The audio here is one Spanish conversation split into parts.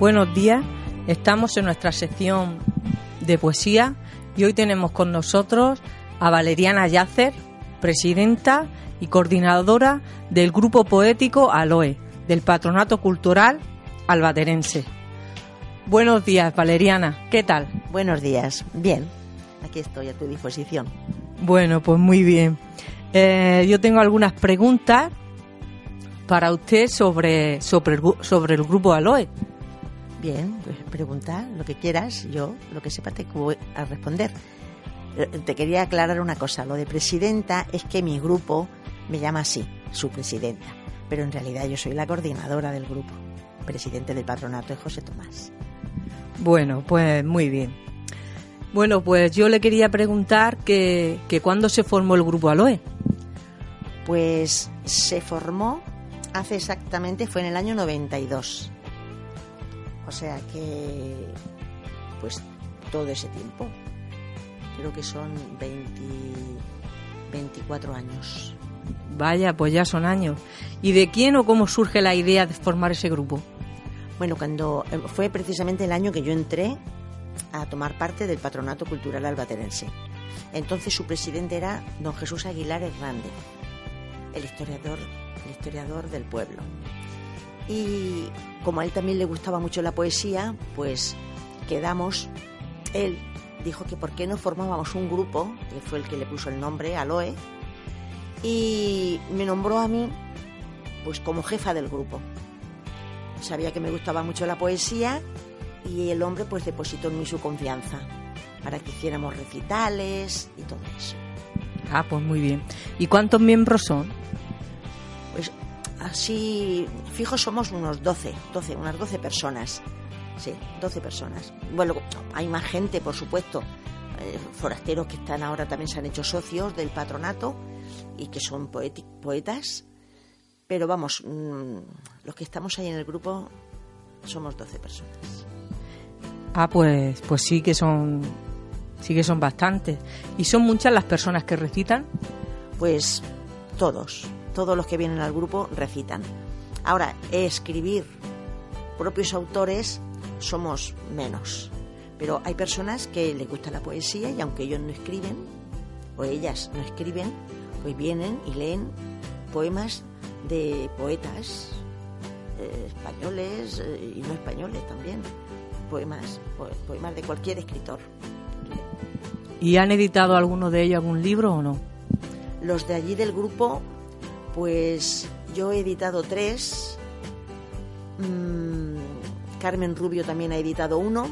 Buenos días, estamos en nuestra sección de poesía y hoy tenemos con nosotros a Valeriana Yacer, presidenta y coordinadora del grupo poético Aloe, del Patronato Cultural Albaterense. Buenos días, Valeriana, ¿qué tal? Buenos días, bien, aquí estoy a tu disposición. Bueno, pues muy bien. Eh, yo tengo algunas preguntas para usted sobre, sobre, el, sobre el grupo Aloe. Bien, pues pregunta lo que quieras, yo lo que sepa te voy a responder. Eh, te quería aclarar una cosa, lo de presidenta es que mi grupo me llama así, su presidenta, pero en realidad yo soy la coordinadora del grupo. Presidente del patronato es José Tomás. Bueno, pues muy bien. Bueno, pues yo le quería preguntar que, que cuándo se formó el grupo Aloe. Pues se formó hace exactamente, fue en el año 92 o sea que, pues todo ese tiempo. Creo que son 20, 24 años. Vaya, pues ya son años. ¿Y de quién o cómo surge la idea de formar ese grupo? Bueno, cuando eh, fue precisamente el año que yo entré a tomar parte del Patronato Cultural Albaterense. Entonces su presidente era don Jesús Aguilar Hernández, el historiador, el historiador del pueblo. Y como a él también le gustaba mucho la poesía, pues quedamos, él dijo que por qué no formábamos un grupo, que fue el que le puso el nombre, Aloe, y me nombró a mí pues como jefa del grupo. Sabía que me gustaba mucho la poesía y el hombre pues depositó en mí su confianza para que hiciéramos recitales y todo eso. Ah, pues muy bien. ¿Y cuántos miembros son? Así fijos somos unos 12, 12, unas 12 personas. Sí, 12 personas. Bueno, hay más gente, por supuesto. Eh, forasteros que están ahora también se han hecho socios del patronato y que son poetas. Pero vamos, mm, los que estamos ahí en el grupo somos 12 personas. Ah, pues, pues sí que son sí que son bastantes. ¿Y son muchas las personas que recitan? Pues todos, todos los que vienen al grupo recitan. Ahora, escribir propios autores somos menos, pero hay personas que les gusta la poesía y aunque ellos no escriben, o ellas no escriben, pues vienen y leen poemas de poetas eh, españoles eh, y no españoles también, poemas, poemas de cualquier escritor. ¿Y han editado alguno de ellos algún libro o no? Los de allí del grupo pues yo he editado tres. Mm, Carmen Rubio también ha editado uno.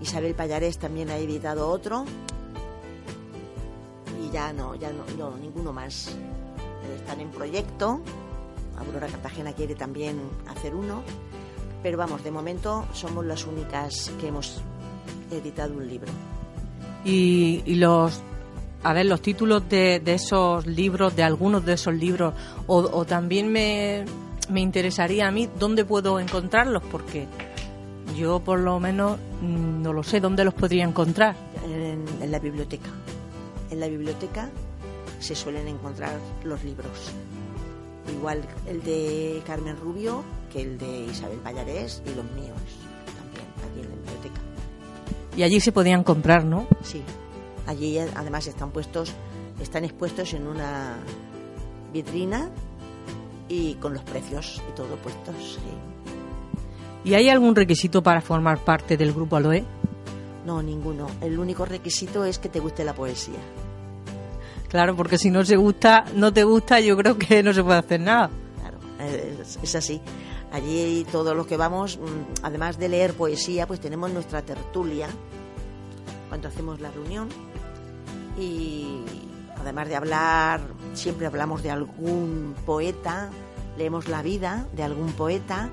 Isabel Payarés también ha editado otro. Y ya no, ya no, ninguno más. Están en proyecto. Aurora Cartagena quiere también hacer uno. Pero vamos, de momento somos las únicas que hemos editado un libro. ¿Y, y los a ver los títulos de, esos libros, de algunos de esos libros, o, también me, interesaría a mí dónde puedo encontrarlos, porque yo por lo menos mm, no lo sé, ¿dónde los podría encontrar? En, la biblioteca. En la biblioteca se suelen encontrar los libros. igual el de Carmen Rubio que el de Isabel Pallarés y los míos también, aquí en la biblioteca. Y allí se podían comprar, ¿no? Sí, allí además están puestos, están expuestos en una vitrina y con los precios y todo puestos. Sí. ¿Y hay algún requisito para formar parte del grupo Aloe? No, ninguno. El único requisito es que te guste la poesía. Claro, porque si no se gusta, no te gusta, yo creo que no se puede hacer nada. Claro, es, así. Allí todos los que vamos, mm, además de leer poesía, pues tenemos nuestra tertulia cuando hacemos la reunión y además de hablar, siempre hablamos de algún poeta, leemos la vida de algún poeta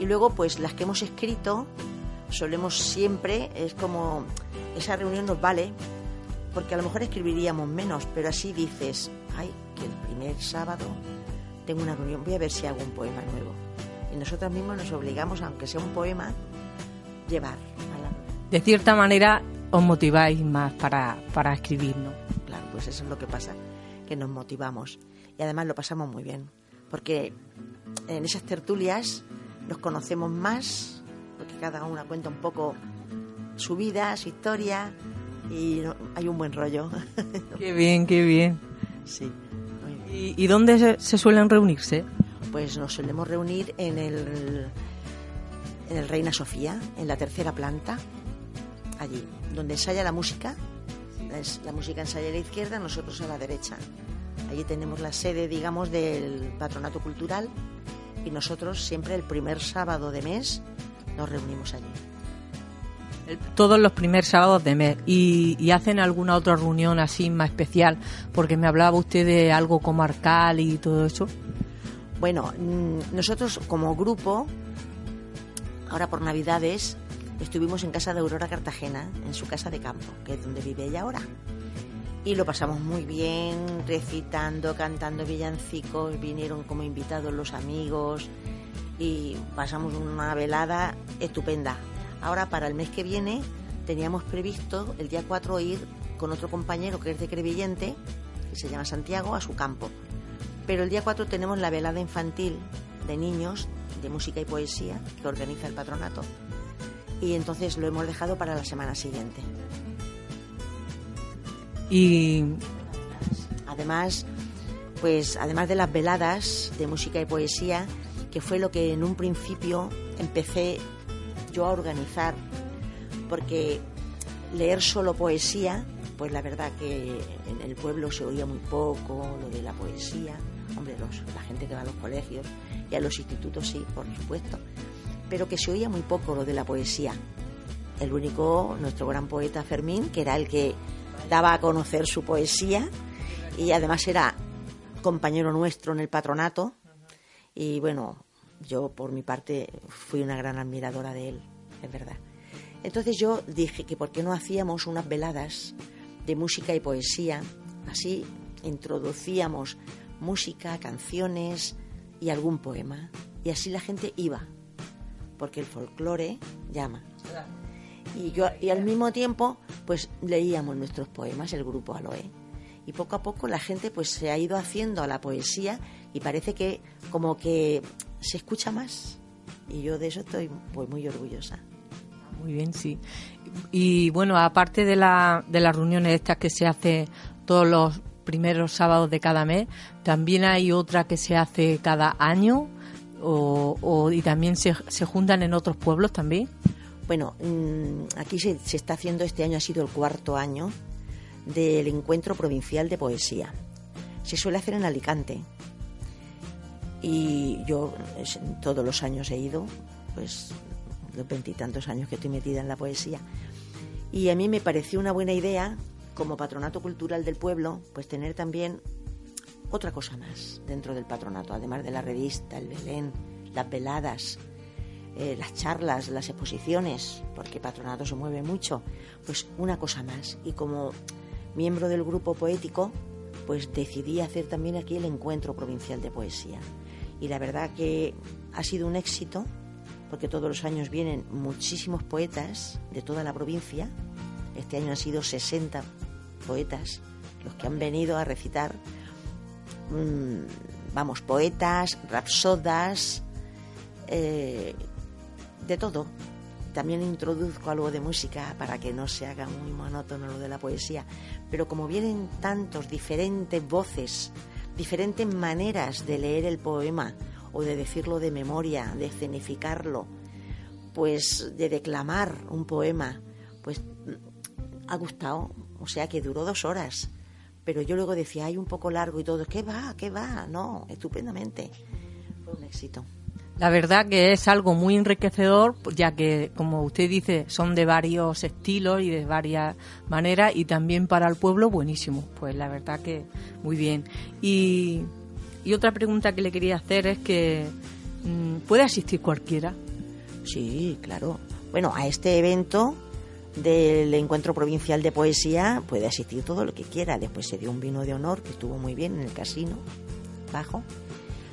y luego pues las que hemos escrito solemos siempre, es como esa reunión nos vale porque a lo mejor escribiríamos menos, pero así dices, ay, que el primer sábado tengo una reunión, voy a ver si hago un poema nuevo. Y nosotros mismos nos obligamos, aunque sea un poema, llevar. De cierta manera os motiváis más para, para escribir, ¿no? Claro, pues eso es lo que pasa, que nos motivamos. Y además lo pasamos muy bien, porque en esas tertulias nos conocemos más, porque cada una cuenta un poco su vida, su historia, y hay un buen rollo. Qué bien, qué bien. Sí. ¿Y, ¿Y, dónde se, suelen reunirse? Pues nos solemos reunir en el, en el Reina Sofía, en la tercera planta, allí, donde ensaya la música. La música ensaya a la izquierda, nosotros a la derecha. Allí tenemos la sede, digamos, del patronato cultural y nosotros siempre el primer sábado de mes nos reunimos allí todos los primeros sábados de mes y, hacen alguna otra reunión así más especial porque me hablaba usted de algo comarcal y todo eso bueno mm, nosotros como grupo ahora por navidades estuvimos en casa de Aurora Cartagena en su casa de campo que es donde vive ella ahora y lo pasamos muy bien recitando cantando villancicos vinieron como invitados los amigos y pasamos una velada estupenda Ahora, para el mes que viene, teníamos previsto el día 4 ir con otro compañero que es de Crevillente, que se llama Santiago, a su campo. Pero el día 4 tenemos la velada infantil de niños de música y poesía que organiza el patronato. Y entonces lo hemos dejado para la semana siguiente. Y además, pues además de las veladas de música y poesía, que fue lo que en un principio empecé yo a organizar, porque leer solo poesía, pues la verdad que en el pueblo se oía muy poco lo de la poesía, hombre, los, la gente que va a los colegios y a los institutos sí, por supuesto, pero que se oía muy poco lo de la poesía. El único, nuestro gran poeta Fermín, que era el que daba a conocer su poesía y además era compañero nuestro en el patronato y bueno, yo, por mi parte, fui una gran admiradora de él, es verdad. Entonces yo dije que por qué no hacíamos unas veladas de música y poesía, así introducíamos música, canciones y algún poema, y así la gente iba, porque el folclore llama. Y yo y al mismo tiempo, pues leíamos nuestros poemas, el grupo Aloe. Y poco a poco la gente pues se ha ido haciendo a la poesía y parece que como que se escucha más y yo de eso estoy pues, muy orgullosa. Muy bien, sí. Y bueno, aparte de, la, de las reuniones estas que se hace todos los primeros sábados de cada mes, también hay otra que se hace cada año o, y también se, se, juntan en otros pueblos también. Bueno, mm, aquí se, se está haciendo, este año ha sido el cuarto año del encuentro provincial de poesía. Se suele hacer en Alicante, y yo todos los años he ido, pues los veintitantos años que estoy metida en la poesía. Y a mí me pareció una buena idea, como patronato cultural del pueblo, pues tener también otra cosa más dentro del patronato, además de la revista, el Belén, las veladas, eh, las charlas, las exposiciones, porque patronato se mueve mucho, pues una cosa más. Y como miembro del grupo poético, pues decidí hacer también aquí el encuentro provincial de poesía y la verdad que ha sido un éxito porque todos los años vienen muchísimos poetas de toda la provincia. Este año han sido 60 poetas los que han venido a recitar vamos, poetas, rapsodas, eh, de todo. También introduzco algo de música para que no se haga muy monótono lo de la poesía. Pero como vienen tantos diferentes voces, diferentes maneras de leer el poema o de decirlo de memoria, de escenificarlo, pues de declamar un poema, pues ha gustado. O sea que duró dos horas. Pero yo luego decía, hay un poco largo y todo. ¿Qué va? ¿Qué va? No, estupendamente. Fue un éxito. La verdad que es algo muy enriquecedor, ya que, como usted dice, son de varios estilos y de varias maneras, y también para el pueblo, buenísimo. Pues la verdad que muy bien. Y, y otra pregunta que le quería hacer es que, mm, ¿puede asistir cualquiera? Sí, claro. Bueno, a este evento del Encuentro Provincial de Poesía puede asistir todo lo que quiera. Después se dio un vino de honor que estuvo muy bien en el casino, bajo,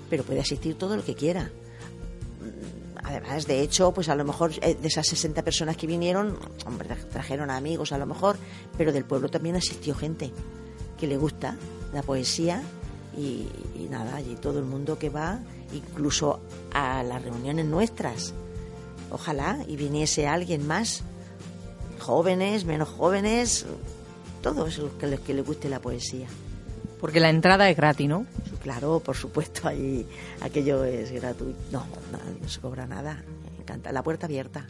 pero puede asistir todo lo que quiera. Mm, además, de hecho, pues a lo mejor eh, de esas 60 personas que vinieron, hombre, trajeron amigos a lo mejor, pero del pueblo también asistió gente que le gusta la poesía y, y nada, allí todo el mundo que va, incluso a las reuniones nuestras Ojalá y viniese alguien más, jóvenes, menos jóvenes, todos los que, que le guste la poesía. Porque la entrada es gratis, ¿no? Claro, por supuesto, ahí aquello es gratuito. No, no, se cobra nada. Me encanta. La puerta abierta.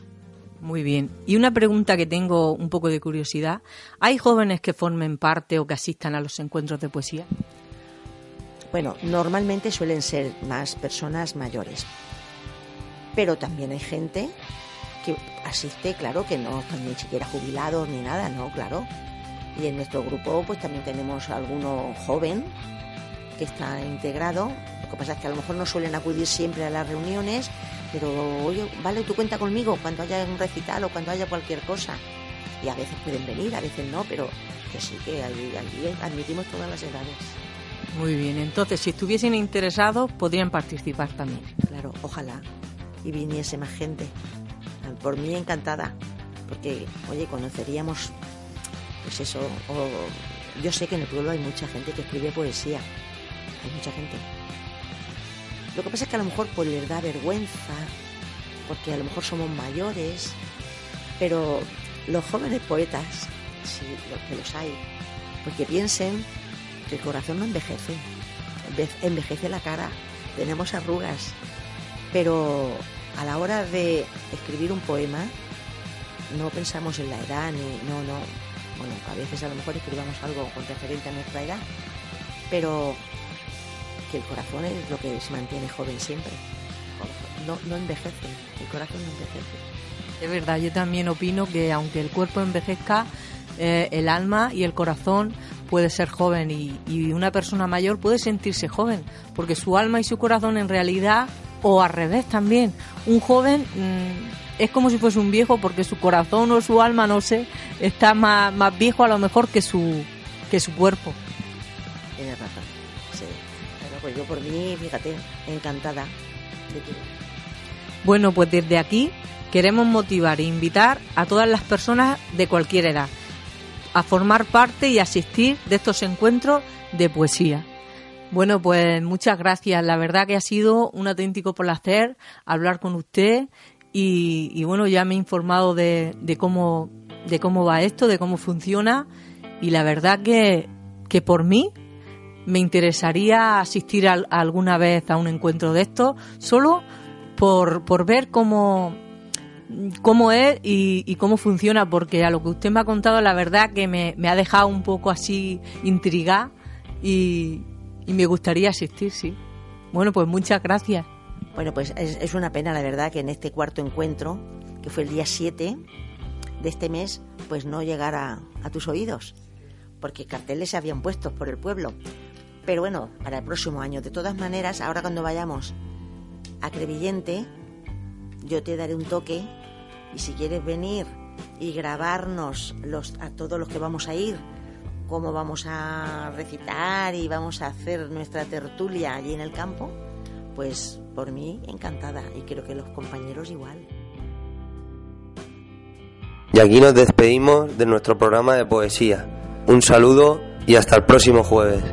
Muy bien. Y una pregunta que tengo un poco de curiosidad. ¿Hay jóvenes que formen parte o que asistan a los encuentros de poesía? Bueno, normalmente suelen ser más personas mayores, pero también hay gente que asiste, claro, que no están ni siquiera jubilados ni nada, no, claro. Y en nuestro grupo pues también tenemos alguno joven que está integrado. Lo que pasa es que a lo mejor no suelen acudir siempre a las reuniones, pero oye, vale, tú cuenta conmigo cuando haya un recital o cuando haya cualquier cosa. Y a veces pueden venir, a veces no, pero que sí que allí, admitimos todas las edades. Muy bien, entonces si estuviesen interesados podrían participar también. Claro, ojalá y viniese más gente. Por mí encantada, porque, oye, conoceríamos, pues eso, yo sé que en el pueblo hay mucha gente que escribe poesía, hay mucha gente. Lo que pasa es que a lo mejor pues les da vergüenza, porque a lo mejor somos mayores, pero los jóvenes poetas, sí, los que los hay, porque piensen que el corazón no envejece, envejece la cara, tenemos arrugas, pero a la hora de escribir un poema no pensamos en la edad ni no no. Bueno a veces a lo mejor escribamos algo con referente a nuestra edad pero que el corazón es lo que se mantiene joven siempre. No, no envejece el corazón no envejece. Es verdad yo también opino que aunque el cuerpo envejezca eh, el alma y el corazón puede ser joven y, y una persona mayor puede sentirse joven porque su alma y su corazón en realidad o al revés también. Un joven mm, es como si fuese un viejo porque su corazón o su alma, no sé, está más, más viejo a lo mejor que su, que su cuerpo. Tienes razón, sí. Pero pues yo por mí, fíjate, encantada de Bueno, pues desde aquí queremos motivar e invitar a todas las personas de cualquier edad a formar parte y asistir de estos encuentros de poesía. Bueno, pues muchas gracias. La verdad que ha sido un auténtico placer hablar con usted y, bueno, ya me he informado de, cómo, de cómo va esto, de cómo funciona y la verdad que, que por mí me interesaría asistir alguna vez a un encuentro de estos, solo por, por ver cómo, cómo es y, cómo funciona, porque a lo que usted me ha contado, la verdad que me, me ha dejado un poco así intrigada y, y me gustaría asistir, sí. Bueno, pues muchas gracias. Bueno, pues es, una pena, la verdad, que en este cuarto encuentro, que fue el día 7 de este mes, pues no llegara a tus oídos, porque carteles se habían puesto por el pueblo. Pero bueno, para el próximo año, de todas maneras, ahora cuando vayamos a Crevillente, yo te daré un toque y si quieres venir y grabarnos los, a todos los que vamos a ir cómo vamos a recitar y vamos a hacer nuestra tertulia allí en el campo, pues por mí encantada y creo que los compañeros igual. Y aquí nos despedimos de nuestro programa de poesía. Un saludo y hasta el próximo jueves.